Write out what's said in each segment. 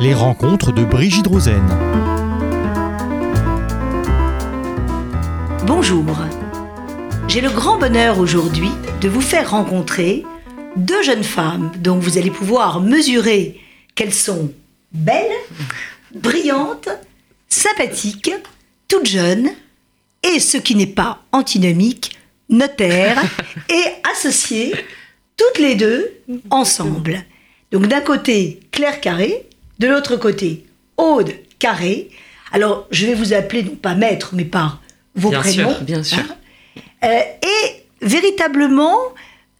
Les rencontres de Brigitte Rosen. Bonjour. J'ai le grand bonheur aujourd'hui de vous faire rencontrer deux jeunes femmes dont vous allez pouvoir mesurer qu'elles sont belles, brillantes, sympathiques, toutes jeunes, et ce qui n'est pas antinomique, notaires et associées, toutes les deux ensemble. Donc d'un côté Claire Carré, de l'autre côté Aude Carré. Alors je vais vous appeler non pas maître, mais par vos Bien prénoms. sûr, bien sûr. hein. Euh, et véritablement,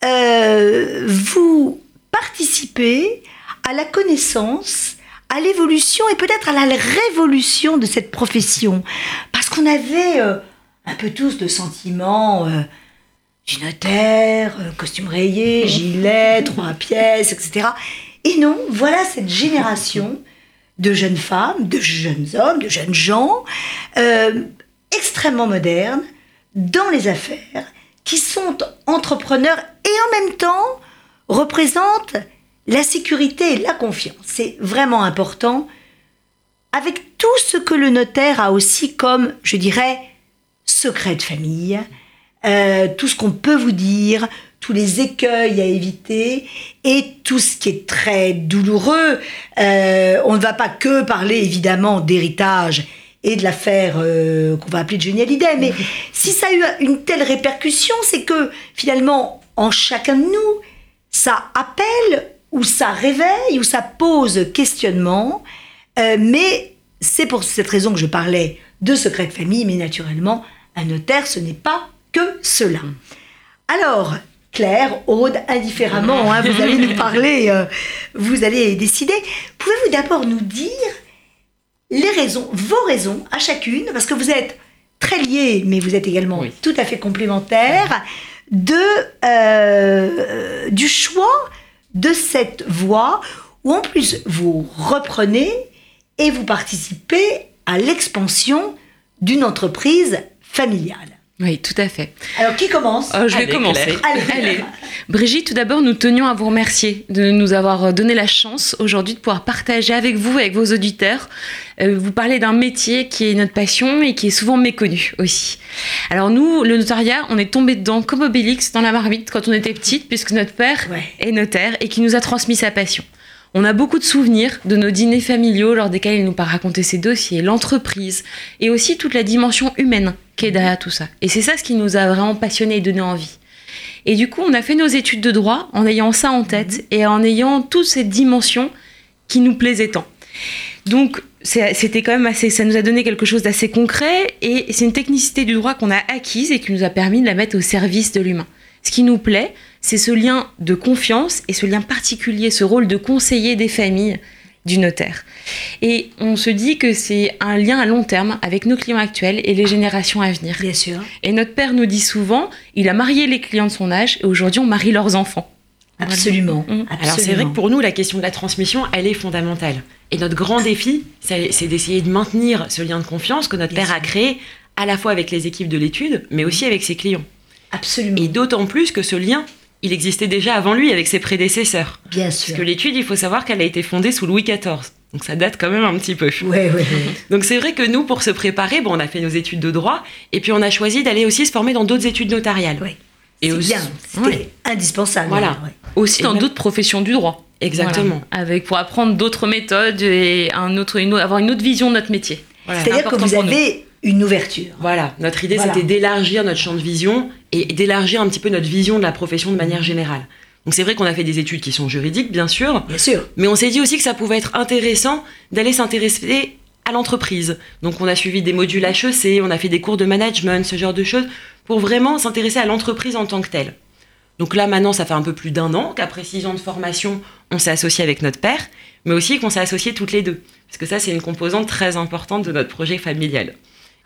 euh, vous participez à la connaissance, à l'évolution et peut-être à la révolution de cette profession. Parce qu'on avait euh, un peu tous le sentiment euh, du notaire, euh, costume rayé, gilet, trois pièces, etc. Et non, voilà cette génération de jeunes femmes, de jeunes hommes, de jeunes gens, euh, extrêmement modernes, dans les affaires, qui sont entrepreneurs et en même temps représentent la sécurité et la confiance. C'est vraiment important, avec tout ce que le notaire a aussi comme, je dirais, secret de famille, euh, tout ce qu'on peut vous dire, tous les écueils à éviter et tout ce qui est très douloureux. Euh, on ne va pas que parler évidemment d'héritage et de l'affaire euh, qu'on va appeler de Johnny Hallyday, mais si ça a eu une telle répercussion, c'est que finalement, en chacun de nous, ça appelle ou ça réveille ou ça pose questionnement, euh, mais c'est pour cette raison que je parlais de secret de famille, mais naturellement, un notaire, ce n'est pas que cela. Alors, Claire, Aude, indifféremment, hein, vous allez nous parler, euh, vous allez décider. Pouvez-vous d'abord nous dire les raisons, vos raisons à chacune, parce que vous êtes très liés, mais vous êtes également Oui. tout à fait complémentaires, de, euh, du choix de cette voie où en plus vous reprenez et vous participez à l'expansion d'une entreprise familiale. Oui, tout à fait. Alors qui commence Euh, je vais Allez, commencer. Claire. Allez. Brigitte, tout d'abord, nous tenions à vous remercier de nous avoir donné la chance aujourd'hui de pouvoir partager avec vous, avec vos auditeurs, euh, vous parler d'un métier qui est notre passion et qui est souvent méconnu aussi. Alors nous, le notariat, on est tombé dedans comme Obélix dans la marmite quand on était petite, puisque notre père Ouais. est notaire et qui nous a transmis sa passion. On a beaucoup de souvenirs de nos dîners familiaux lors desquels il nous a raconté ses dossiers, l'entreprise et aussi toute la dimension humaine qui est derrière tout ça. Et c'est ça ce qui nous a vraiment passionnés et donné envie. Et du coup, on a fait nos études de droit en ayant ça en tête et en ayant toute cette dimension qui nous plaisait tant. Donc, c'était quand même assez, ça nous a donné quelque chose d'assez concret et c'est une technicité du droit qu'on a acquise et qui nous a permis de la mettre au service de l'humain. Ce qui nous plaît, c'est ce lien de confiance et ce lien particulier, ce rôle de conseiller des familles du notaire. Et on se dit que c'est un lien à long terme avec nos clients actuels et les générations à venir. Bien sûr. Et notre père nous dit souvent, il a marié les clients de son âge et aujourd'hui on marie leurs enfants. Absolument. Mm. Alors c'est vrai que pour nous, la question de la transmission, elle est fondamentale. Et notre grand défi, c'est d'essayer de maintenir ce lien de confiance que notre Bien père a créé à la fois avec les équipes de l'étude, mais aussi avec ses clients. Absolument. Et d'autant plus que ce lien, il existait déjà avant lui avec ses prédécesseurs. Bien Parce sûr. que l'étude, il faut savoir qu'elle a été fondée sous Louis XIV. Donc ça date quand même un petit peu. Ouais, ouais, ouais. Donc c'est vrai que nous, pour se préparer, bon, on a fait nos études de droit, et puis on a choisi d'aller aussi se former dans d'autres études notariales. Ouais. Et C'est aussi- bien. C'était Ouais. indispensable. Voilà. ouais. Aussi Et dans même- d'autres professions du droit. Exactement. Voilà. Avec pour apprendre d'autres méthodes et un autre, une avoir une autre vision de notre métier. Voilà, C'est-à-dire que vous nous. avez une ouverture. Voilà, notre idée Voilà. c'était d'élargir notre champ de vision et d'élargir un petit peu notre vision de la profession de manière générale. Donc c'est vrai qu'on a fait des études qui sont juridiques, bien sûr, Bien sûr. mais on s'est dit aussi que ça pouvait être intéressant d'aller s'intéresser à l'entreprise. Donc on a suivi des modules HEC, on a fait des cours de management, ce genre de choses, pour vraiment s'intéresser à l'entreprise en tant que telle. Donc là maintenant, ça fait un peu plus d'un an qu'après six ans de formation, on s'est associé avec notre père, mais aussi qu'on s'est associé toutes les deux. Parce que ça, c'est une composante très importante de notre projet familial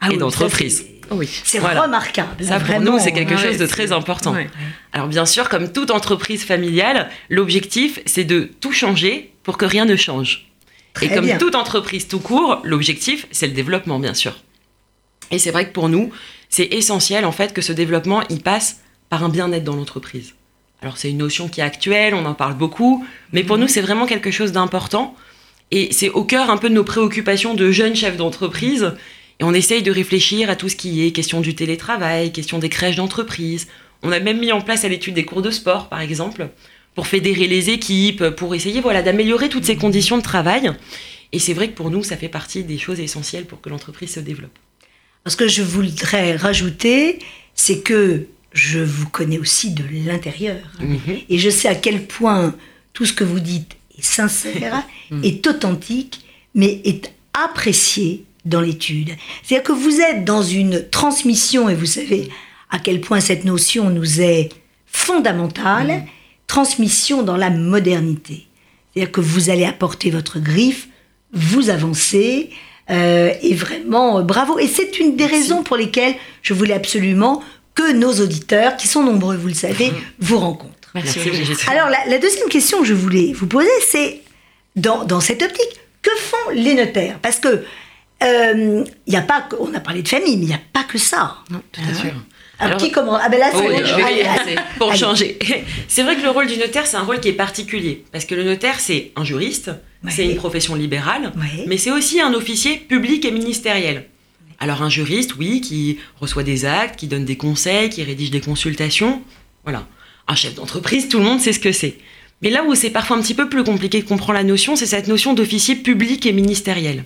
Ah et oui, d'entreprise. c'est- Oui. C'est Voilà. remarquable. Ça, pour vraiment. nous, c'est quelque Ouais, chose de très important. Ouais. Alors, bien sûr, comme toute entreprise familiale, l'objectif, c'est de tout changer pour que rien ne change. Très et comme bien. toute entreprise tout court, l'objectif, c'est le développement, bien sûr. Et c'est vrai que pour nous, c'est essentiel, en fait, que ce développement, il passe par un bien-être dans l'entreprise. Alors, c'est une notion qui est actuelle, on en parle beaucoup, mais pour nous, c'est vraiment quelque chose d'important. Et c'est au cœur un peu de nos préoccupations de jeunes chefs d'entreprise. Et on essaye de réfléchir à tout ce qui est question du télétravail, question des crèches d'entreprise. On a même mis en place à l'étude des cours de sport, par exemple, pour fédérer les équipes, pour essayer voilà, d'améliorer toutes ces conditions de travail. Et c'est vrai que pour nous, ça fait partie des choses essentielles pour que l'entreprise se développe. Ce que je voudrais rajouter, c'est que je vous connais aussi de l'intérieur. Mhm. Et je sais à quel point tout ce que vous dites est sincère, est authentique, mais est apprécié dans l'étude. C'est-à-dire que vous êtes dans une transmission, et vous savez à quel point cette notion nous est fondamentale, transmission dans la modernité. C'est-à-dire que vous allez apporter votre griffe, vous avancez, euh, et vraiment euh, bravo. Et c'est une des raisons pour lesquelles je voulais absolument que nos auditeurs, qui sont nombreux, vous le savez, vous rencontrent. Merci, Brigitte. Alors la, la deuxième question que je voulais vous poser, c'est dans, dans cette optique, que font les notaires? Parce que euh, y a pas, on a parlé de famille, mais il n'y a pas que ça. Non, tout à fait. Alors, Alors- qui commence Ah ben là, c'est Oui, bon, je vais allez, commencer allez. pour Allez. changer. C'est vrai que le rôle du notaire, c'est un rôle qui est particulier. Parce que le notaire, c'est un juriste, c'est une profession libérale, mais c'est aussi un officier public et ministériel. Alors un juriste, oui, qui reçoit des actes, qui donne des conseils, qui rédige des consultations. Voilà. Un chef d'entreprise, tout le monde sait ce que c'est. Mais là où c'est parfois un petit peu plus compliqué de comprendre la notion, c'est cette notion d'officier public et ministériel.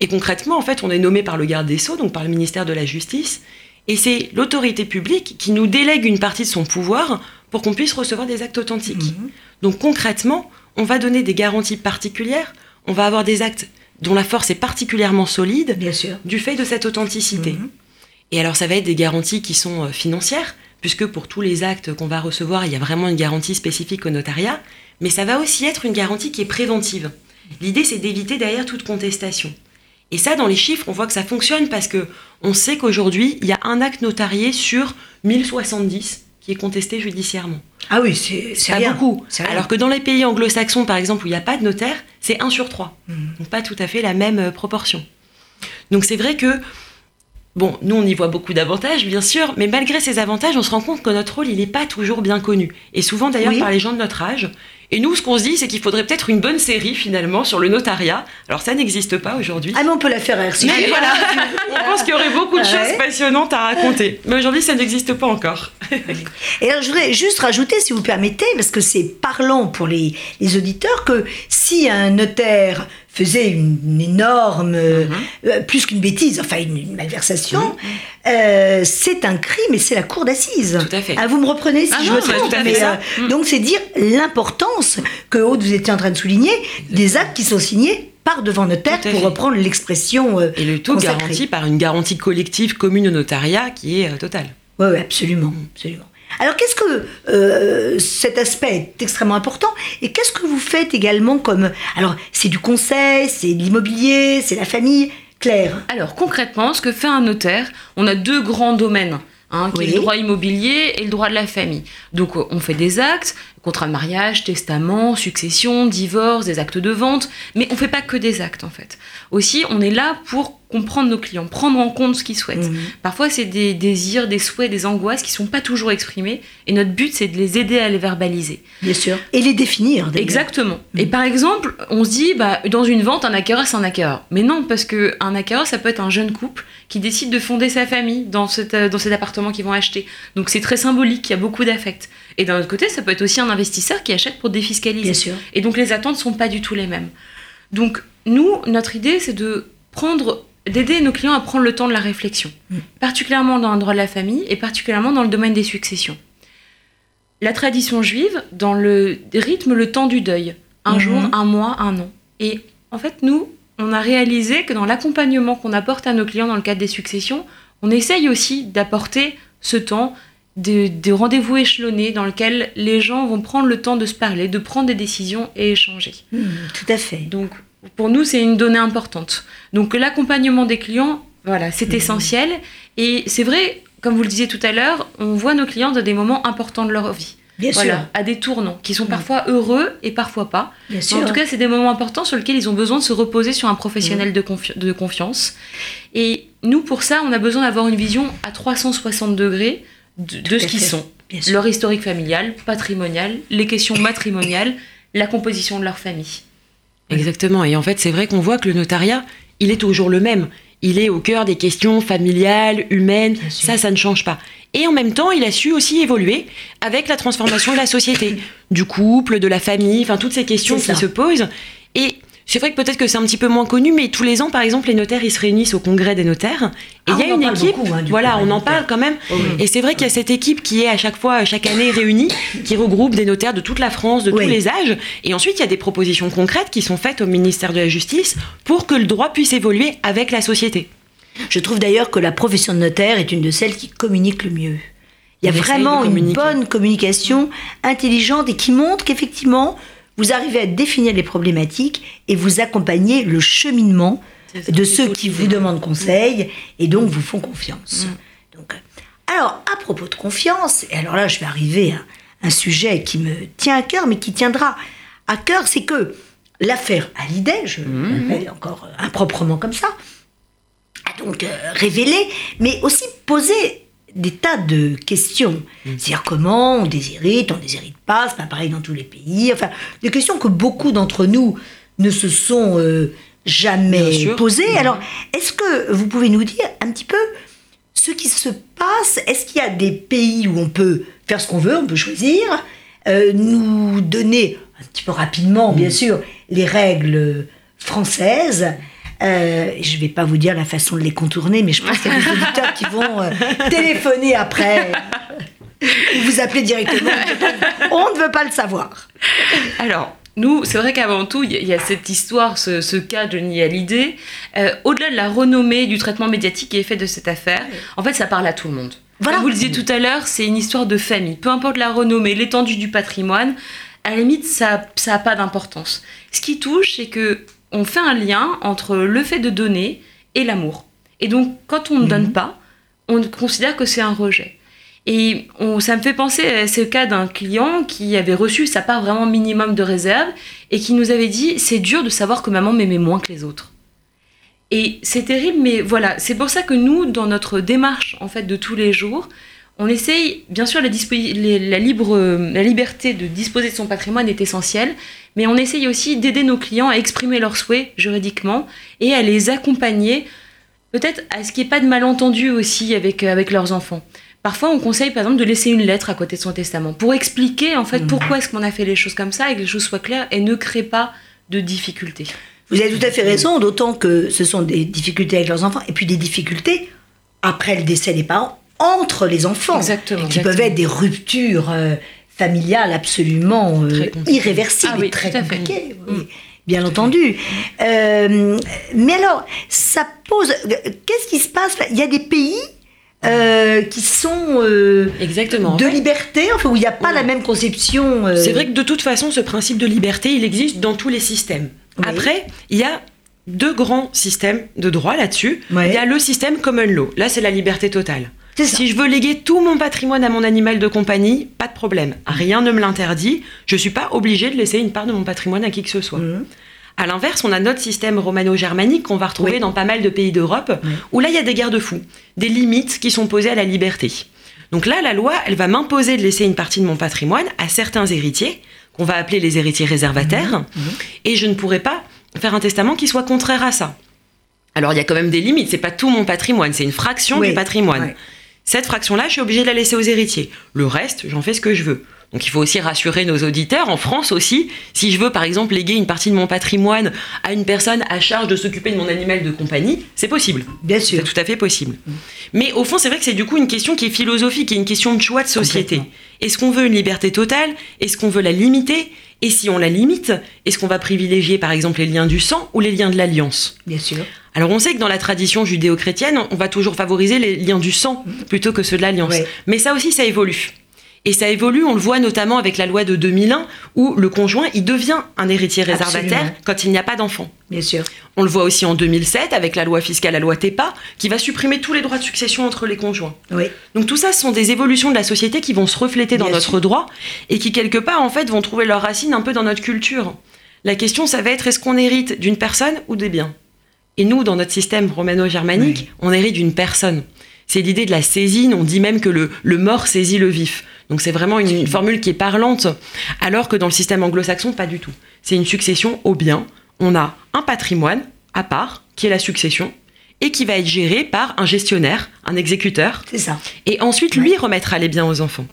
Et concrètement, en fait, on est nommé par le garde des Sceaux, donc par le ministère de la Justice, et c'est l'autorité publique qui nous délègue une partie de son pouvoir pour qu'on puisse recevoir des actes authentiques. Mhm. Donc concrètement, on va donner des garanties particulières, on va avoir des actes dont la force est particulièrement solide Bien sûr. du fait de cette authenticité. Mhm. Et alors ça va être des garanties qui sont euh, financières, puisque pour tous les actes qu'on va recevoir, il y a vraiment une garantie spécifique au notariat, mais ça va aussi être une garantie qui est préventive. L'idée, c'est d'éviter derrière toute contestation. Et ça, dans les chiffres, on voit que ça fonctionne parce que on sait qu'aujourd'hui, il y a un acte notarié sur 1070 qui est contesté judiciairement. Ah oui, c'est Pas rien. beaucoup. Rien. Alors que dans les pays anglo-saxons, par exemple, où il n'y a pas de notaire, c'est 1 sur 3. Mhm. Donc pas tout à fait la même euh, proportion. Donc c'est vrai que, bon, nous on y voit beaucoup d'avantages, bien sûr, mais malgré ces avantages, on se rend compte que notre rôle, il n'est pas toujours bien connu. Et souvent d'ailleurs Oui. par les gens de notre âge. Et nous, ce qu'on se dit, c'est qu'il faudrait peut-être une bonne série finalement sur le notariat. Alors ça n'existe pas aujourd'hui. Ah mais on peut la faire RCG. mais voilà, on pense qu'il y aurait beaucoup de Ouais. choses passionnantes à raconter. Mais aujourd'hui, ça n'existe pas encore. Et alors, je voudrais juste rajouter, si vous permettez, parce que c'est parlant pour les, les auditeurs, que si un notaire faisait une, énorme, euh, euh, plus qu'une bêtise, enfin une, une malversation, euh, c'est un crime et c'est la cour d'assises. Tout à fait. Ah, vous me reprenez si Ah je non, me c'est trompe. mais, euh, Donc c'est dire l'importance que Aude, vous étiez en train de souligner, des actes qui sont signés par devant notaire, pour fait. reprendre l'expression. Et le tout consacrée. garanti par une garantie collective commune au notariat qui est totale. Oui, oui, absolument, absolument. Alors, qu'est-ce que euh, cet aspect est extrêmement important Et qu'est-ce que vous faites également comme Alors, c'est du conseil, c'est de l'immobilier, c'est la famille? Claire. Alors concrètement, ce que fait un notaire, on a deux grands domaines. Hein, qui est le droit immobilier et le droit de la famille. Donc euh, on fait des actes, contrat de mariage, testament, succession, divorce, des actes de vente, mais on fait pas que des actes en fait. Aussi, on est là pour comprendre nos clients, prendre en compte ce qu'ils souhaitent. Mhm. Parfois, c'est des désirs, des souhaits, des angoisses qui sont pas toujours exprimés, et notre but, c'est de les aider à les verbaliser. Bien sûr. Et les définir. Exactement. Et Mhm. par exemple, on se dit, bah, dans une vente, un acquéreur, c'est un acquéreur. Mais non, parce que un acquéreur, ça peut être un jeune couple qui décide de fonder sa famille dans, cet, euh, dans cet appartement qu'ils vont acheter. Donc c'est très symbolique, il y a beaucoup d'affect. Et d'un autre côté, ça peut être aussi un investisseur qui achète pour défiscaliser. Bien sûr. Et donc les attentes sont pas du tout les mêmes. Donc nous, notre idée, c'est de prendre, d'aider nos clients à prendre le temps de la réflexion, Mm. particulièrement dans le droit de la famille et particulièrement dans le domaine des successions. La tradition juive, dans le rythme, le temps du deuil, un Mhm. jour, un mois, un an. Et en fait, nous, on a réalisé que dans l'accompagnement qu'on apporte à nos clients dans le cadre des successions, on essaye aussi d'apporter ce temps de, de rendez-vous échelonnés dans lequel les gens vont prendre le temps de se parler, de prendre des décisions et échanger. Mhm, tout à fait. Donc, pour nous, c'est une donnée importante. Donc, l'accompagnement des clients, voilà, c'est Mhm. essentiel. Et c'est vrai, comme vous le disiez tout à l'heure, on voit nos clients dans des moments importants de leur vie. Bien sûr. Voilà, à des tournants qui sont Mhm. parfois heureux et parfois pas. Bien sûr. En tout cas, c'est des moments importants sur lesquels ils ont besoin de se reposer sur un Mhm. professionnel de, confi- de confiance. Et nous, pour ça, on a besoin d'avoir une vision à 360 degrés de, ce qu'ils sont. Bien sûr. Leur historique familial, patrimonial, les questions matrimoniales, la composition de leur famille. Exactement. Et en fait, c'est vrai qu'on voit que le notariat, il est toujours le même. Il est au cœur des questions familiales, humaines. Ça, ça ne change pas. Et en même temps, il a su aussi évoluer avec la transformation de la société, du couple, de la famille, enfin toutes ces questions qui se posent. Et c'est vrai que peut-être que c'est un petit peu moins connu, mais tous les ans, par exemple, les notaires, ils se réunissent au congrès des notaires. Et ah, il y a une équipe, hein, voilà, on en parle quand même. Oh et c'est vrai qu'il y a cette équipe qui est à chaque fois, chaque année réunie, qui regroupe des notaires de toute la France, de tous les âges. Et ensuite, il y a des propositions concrètes qui sont faites au ministère de la Justice pour que le droit puisse évoluer avec la société. Je trouve d'ailleurs que la profession de notaire est une de celles qui communique le mieux. Il y a vraiment une bonne communication intelligente et qui montre qu'effectivement, vous arrivez à définir les problématiques et vous accompagnez le cheminement de ceux qui vous demandent conseil et donc vous font confiance. Mm. Donc, alors, à propos de confiance, et alors là, je vais arriver à un sujet qui me tient à cœur, mais qui tiendra à cœur, c'est que l'affaire Hallyday, je mm. l'appelle encore improprement comme ça, a donc euh, révélé, mais aussi posé des tas de questions. Mm. C'est-à-dire comment on déshérite, on déshérite pas, c'est pas pareil dans tous les pays. Enfin, des questions que beaucoup d'entre nous ne se sont euh, jamais posées. Mm. Alors, est-ce que vous pouvez nous dire un petit peu ce qui se passe? Est-ce qu'il y a des pays où on peut faire ce qu'on veut, on peut choisir, euh, nous donner un petit peu rapidement, bien mm. sûr, les règles françaises? Euh, je ne vais pas vous dire la façon de les contourner, mais je pense qu'il y a des auditeurs qui vont euh, téléphoner après. vous appeler directement. On ne veut pas le savoir. Alors, nous, c'est vrai qu'avant tout, il y, a cette histoire, ce, cas de Hallyday. Euh, au-delà de la renommée, du traitement médiatique qui est fait de cette affaire, en fait, ça parle à tout le monde. Comme vous le disiez tout à l'heure, c'est une histoire de famille. Peu importe la renommée, l'étendue du patrimoine, à la limite, ça n'a pas d'importance. Ce qui touche, c'est que on fait un lien entre le fait de donner et l'amour. Et donc, quand on ne donne mhm. pas, on considère que c'est un rejet. Et ça me fait penser à ce cas d'un client qui avait reçu sa part vraiment minimum de réserve et qui nous avait dit c'est dur de savoir que maman m'aimait moins que les autres. Et c'est terrible, mais voilà, c'est pour ça que nous, dans notre démarche en fait de tous les jours, on essaye, bien sûr, la, la, libre, la liberté de disposer de son patrimoine est essentielle, mais on essaye aussi d'aider nos clients à exprimer leurs souhaits juridiquement et à les accompagner, peut-être à ce qu'il n'y ait pas de malentendu aussi avec, euh, avec leurs enfants. Parfois, on conseille par exemple de laisser une lettre à côté de son testament pour expliquer en fait mmh. pourquoi est-ce qu'on a fait les choses comme ça et que les choses soient claires et ne créent pas de difficultés. Vous avez tout à fait raison, d'autant que ce sont des difficultés avec leurs enfants et puis des difficultés après le décès des parents entre les enfants, exactement, qui peuvent être des ruptures euh, familiales absolument euh, irréversibles, ah très compliquées. Mm. Bien entendu. Euh, mais alors, ça pose. Qu'est-ce qui se passe? Il y a des pays qui sont Exactement. de liberté, enfin, où il n'y a pas la même conception. C'est vrai que de toute façon, ce principe de liberté, il existe dans tous les systèmes. Après, il y a deux grands systèmes de droit là-dessus. Il y a le système common law. Là, c'est la liberté totale. Si je veux léguer tout mon patrimoine à mon animal de compagnie, pas de problème. Rien ne me l'interdit. Je ne suis pas obligée de laisser une part de mon patrimoine à qui que ce soit. Mhm. À l'inverse, on a notre système romano-germanique qu'on va retrouver dans pas mal de pays d'Europe, où là, il y a des garde-fous, des limites qui sont posées à la liberté. Donc là, la loi, elle va m'imposer de laisser une partie de mon patrimoine à certains héritiers, qu'on va appeler les héritiers réservataires, mhm. Mhm. et je ne pourrai pas faire un testament qui soit contraire à ça. Alors il y a quand même des limites, c'est pas tout mon patrimoine, c'est une fraction du patrimoine. Cette fraction-là, je suis obligée de la laisser aux héritiers. Le reste, j'en fais ce que je veux. Donc il faut aussi rassurer nos auditeurs, en France aussi, si je veux par exemple léguer une partie de mon patrimoine à une personne à charge de s'occuper de mon animal de compagnie, c'est possible. Bien sûr. C'est tout à fait possible. Mais au fond, c'est vrai que c'est du coup une question qui est philosophique, qui est une question de choix de société. Est-ce qu'on veut une liberté totale? Est-ce qu'on veut la limiter? Et si on la limite, est-ce qu'on va privilégier par exemple les liens du sang ou les liens de l'alliance? Bien sûr. Alors on sait que dans la tradition judéo-chrétienne, on va toujours favoriser les liens du sang plutôt que ceux de l'alliance. Mais ça aussi, ça évolue. Et ça évolue, on le voit notamment avec la loi de 2001, où le conjoint, il devient un héritier réservataire quand il n'y a pas d'enfant. Bien sûr. On le voit aussi en 2007 avec la loi fiscale, la loi TEPA, qui va supprimer tous les droits de succession entre les conjoints. Oui. Donc tout ça, ce sont des évolutions de la société qui vont se refléter dans notre droit et qui, quelque part, en fait, vont trouver leurs racines un peu dans notre culture. La question, ça va être est-ce qu'on hérite d'une personne ou des biens? Et nous, dans notre système romano-germanique, on hérite d'une personne. C'est l'idée de la saisine, on dit même que le, le mort saisit le vif. Donc c'est vraiment une, formule qui est parlante, alors que dans le système anglo-saxon, pas du tout. C'est une succession au bien, on a un patrimoine à part, qui est la succession, et qui va être géré par un gestionnaire, un exécuteur. C'est ça. Et ensuite, lui remettra les biens aux enfants.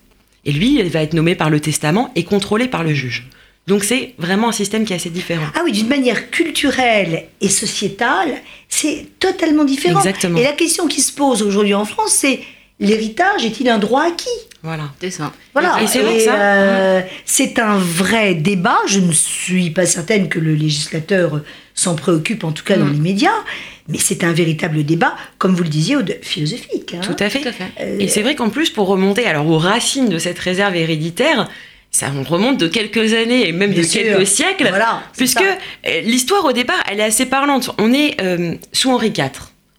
Et lui, il va être nommé par le testament et contrôlé par le juge. Donc c'est vraiment un système qui est assez différent. Ah oui, d'une manière culturelle et sociétale, c'est totalement différent. Exactement. Et la question qui se pose aujourd'hui en France, c'est l'héritage est-il un droit acquis Voilà. C'est ça. Voilà. Et c'est vrai que ça- euh, c'est un vrai débat. Je ne suis pas certaine que le législateur s'en préoccupe, en tout cas dans Mm. les médias. Mais c'est un véritable débat, comme vous le disiez, au- philosophique. hein. Tout à fait. Tout à fait. Euh, Et c'est vrai qu'en plus, pour remonter alors aux racines de cette réserve héréditaire, ça on remonte de quelques années et même Bien de sûr. quelques siècles, Voilà, puisque euh, l'histoire au départ, elle est assez parlante. On est euh, sous Henri IV.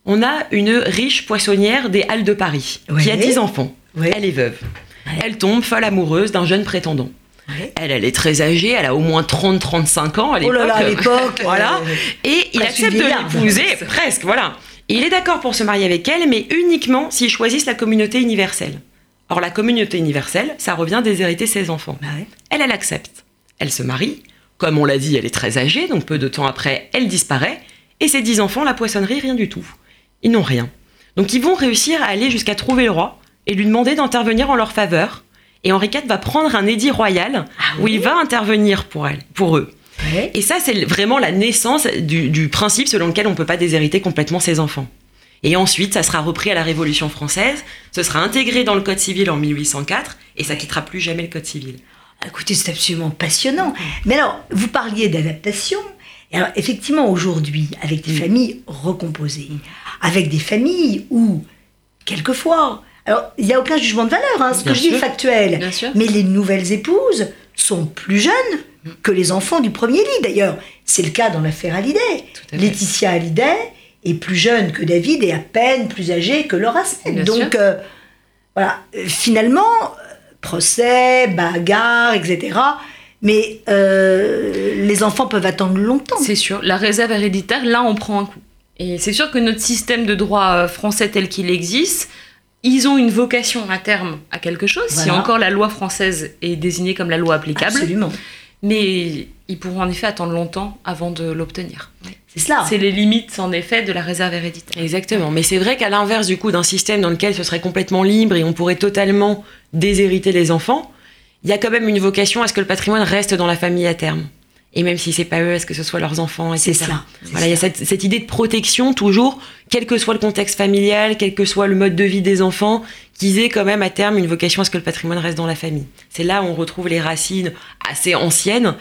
On a une riche poissonnière des Halles de Paris qui a Ouais. 10 enfants. Ouais. Elle est veuve. Ouais. Elle tombe folle amoureuse d'un jeune prétendant. Elle, elle est très âgée, elle a au moins 30-35 ans à Oh l'époque. là là, à l'époque. Voilà. Et il accepte de l'épouser, presque, voilà. Et il est d'accord pour se marier avec elle, mais uniquement s'ils choisissent la communauté universelle. Or, la communauté universelle, ça revient déshériter ses enfants. bah ouais. Elle, elle accepte. Elle se marie. Comme on l'a dit, elle est très âgée, donc peu de temps après, elle disparaît. Et ses dix enfants, la poissonnerie, rien du tout. Ils n'ont rien. Donc ils vont réussir à aller jusqu'à trouver le roi et lui demander d'intervenir en leur faveur. Et Henri IV va prendre un édit royal où il va intervenir pour elle, pour eux. Ouais. Et ça, c'est vraiment la naissance du, du principe selon lequel on ne peut pas déshériter complètement ses enfants. Et ensuite, ça sera repris à la Révolution française, ce sera intégré dans le Code civil en 1804, et ça quittera plus jamais le Code civil. Écoutez, c'est absolument passionnant. Mais alors, vous parliez d'adaptation. Et alors, effectivement, aujourd'hui, avec des familles recomposées, avec des familles où, quelquefois, alors, il n'y a aucun jugement de valeur, hein, ce Bien que je dis est factuel. Bien sûr. Mais les nouvelles épouses sont plus jeunes que les enfants du premier lit. D'ailleurs, c'est le cas dans l'affaire Hallyday. Laetitia Hallyday est plus jeune que David et à peine plus âgée que Laura. Bien Donc, euh, voilà, Euh, finalement, euh, procès, bagarre, etc. Mais euh, les enfants peuvent attendre longtemps. C'est sûr. La réserve héréditaire, là, on prend un coup. Et c'est sûr que notre système de droit euh, français tel qu'il existe, ils ont une vocation à terme à quelque chose, si encore la loi française est désignée comme la loi applicable. Absolument. Mais ils pourront en effet attendre longtemps avant de l'obtenir. C'est cela. C'est les limites, en effet, de la réserve héréditaire. Exactement. Mais c'est vrai qu'à l'inverse du coup d'un système dans lequel ce serait complètement libre et on pourrait totalement déshériter les enfants, il y a quand même une vocation à ce que le patrimoine reste dans la famille à terme. Et même si c'est pas eux, est-ce que ce soit leurs enfants, etc. C'est. C'est Voilà, il y a cette, cette idée de protection toujours, quel que soit le contexte familial, quel que soit le mode de vie des enfants, qu'ils aient quand même à terme une vocation à ce que le patrimoine reste dans la famille. C'est là où on retrouve les racines assez anciennes,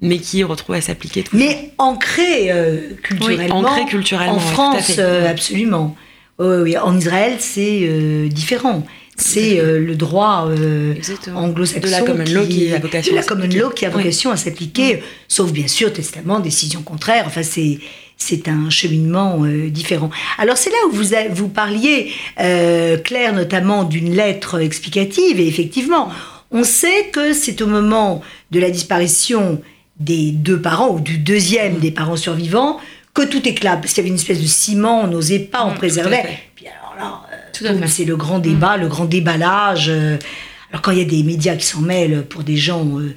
mais qui retrouvent à s'appliquer toujours. Mais ancré euh, culturellement. ancré culturellement, En à France, euh, absolument. Oui, oui, oui. En Israël, c'est euh, différent. C'est euh, le droit euh, anglo-saxon De la common law qui a vocation la common law qui a Oui. vocation à s'appliquer, sauf bien sûr testament, décision contraire. Enfin, c'est c'est un cheminement euh, différent. Alors c'est là où vous a- vous parliez, euh, Claire, notamment d'une lettre explicative. Et effectivement, on sait que c'est au moment de la disparition des deux parents ou du deuxième des parents survivants que tout éclate parce qu'il y avait une espèce de ciment, on n'osait pas en Mm, à fait. Puis alors là, c'est le grand débat, le grand déballage. euh, alors quand il y a des médias qui s'en mêlent pour des gens euh,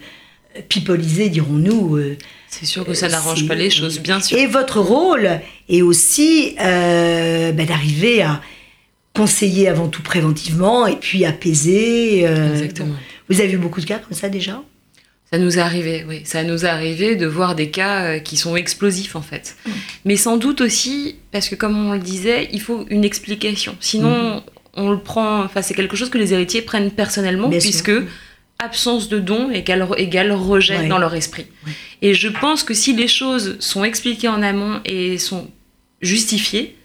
pipolisés, dirons-nous. euh, C'est sûr que ça euh, n'arrange pas les choses, bien sûr. Et votre rôle est aussi bah, d'arriver à conseiller avant tout préventivement et puis apaiser. Exactement. Vous avez eu beaucoup de cas comme ça déjà? Ça nous est arrivé, oui. Ça nous est arrivé de voir des cas euh, qui sont explosifs, en fait. Mm. Mais sans doute aussi, parce que comme on le disait, il faut une explication. Sinon, Mm. on le prend... Enfin, c'est quelque chose que les héritiers prennent personnellement, Bien sûr. puisque absence de don égale, égale rejet Ouais. dans leur esprit. Ouais. Et je pense que si les choses sont expliquées en amont et sont justifiées,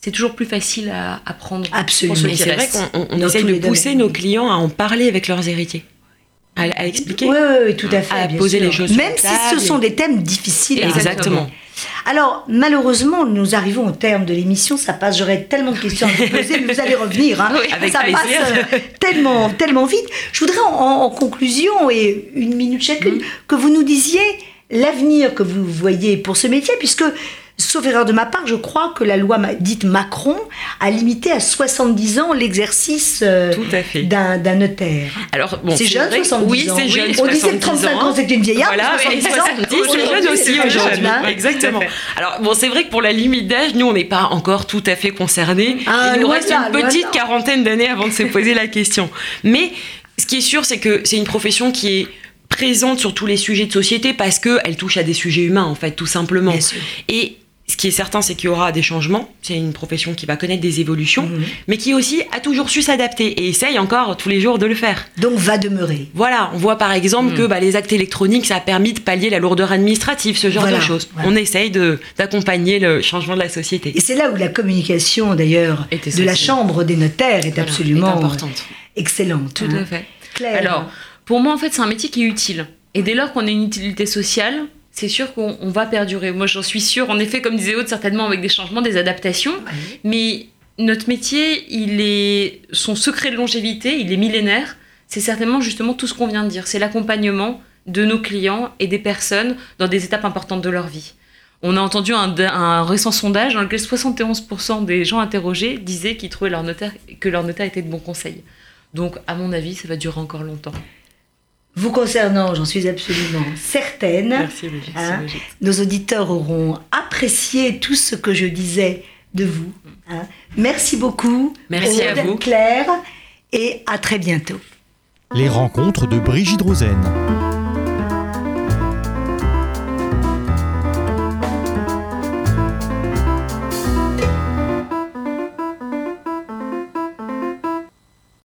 c'est toujours plus facile à, à prendre. Absolument. c'est vrai qu'on essaye de pousser domaines. nos clients à en parler avec leurs héritiers, à, à expliquer. Oui, oui, oui, tout à fait. À poser sûr. les choses Même si ce sont des thèmes difficiles. à Exactement. Alors, malheureusement, nous arrivons au terme de l'émission. Ça passe, j'aurais tellement de questions à vous poser, mais vous allez revenir. hein. Avec ça plaisir. passe euh, tellement, tellement vite. Je voudrais, en, en conclusion, et une minute chacune, que vous nous disiez l'avenir que vous voyez pour ce métier, puisque sauf erreur de ma part, je crois que la loi dite Macron a limité à 70 ans l'exercice euh, d'un notaire. Alors, bon, c'est jeune, 70 oui, ans. Oui, c'est jeune. On disait que 35 ans, c'était une vieillard. Voilà, et 70, c'est jeune aussi aujourd'hui. Exactement. Alors, bon, c'est vrai que pour la limite d'âge, nous, on n'est pas encore tout à fait concernés. Ah, il nous reste une petite quarantaine d'années avant de se poser la question. Mais ce qui est sûr, c'est que c'est une profession qui est présente sur tous les sujets de société parce qu'elle touche à des sujets humains, en fait, tout simplement. Et qui est certain, c'est qu'il y aura des changements. C'est une profession qui va connaître des évolutions, mhm. mais qui aussi a toujours su s'adapter et essaye encore tous les jours de le faire. Donc va demeurer. Voilà, on voit par exemple mhm. que bah, les actes électroniques, ça a permis de pallier la lourdeur administrative, ce genre de choses. On essaye d'accompagner le changement de la société. Et c'est là où la communication, d'ailleurs, de la Chambre des notaires est absolument importante. excellente. Tout à fait. Alors, pour moi, en fait, c'est un métier qui est utile. Et dès lors qu'on a une utilité sociale, c'est sûr qu'on va perdurer. Moi, j'en suis sûre. En effet, comme disait Aude, certainement avec des changements, des adaptations. Mais notre métier, il est son secret de longévité, il est millénaire. C'est certainement justement tout ce qu'on vient de dire. C'est l'accompagnement de nos clients et des personnes dans des étapes importantes de leur vie. On a entendu un, récent sondage dans lequel 71% des gens interrogés disaient qu'ils trouvaient leur notaire, que leur notaire était de bons conseils. Donc, à mon avis, ça va durer encore longtemps. Vous concernant, j'en suis absolument certaine. Merci, hein, nos auditeurs auront apprécié tout ce que je disais de vous. Hein. Merci beaucoup. Merci à vous. Claire. Et à très bientôt. Les rencontres de Brigitte Rosen.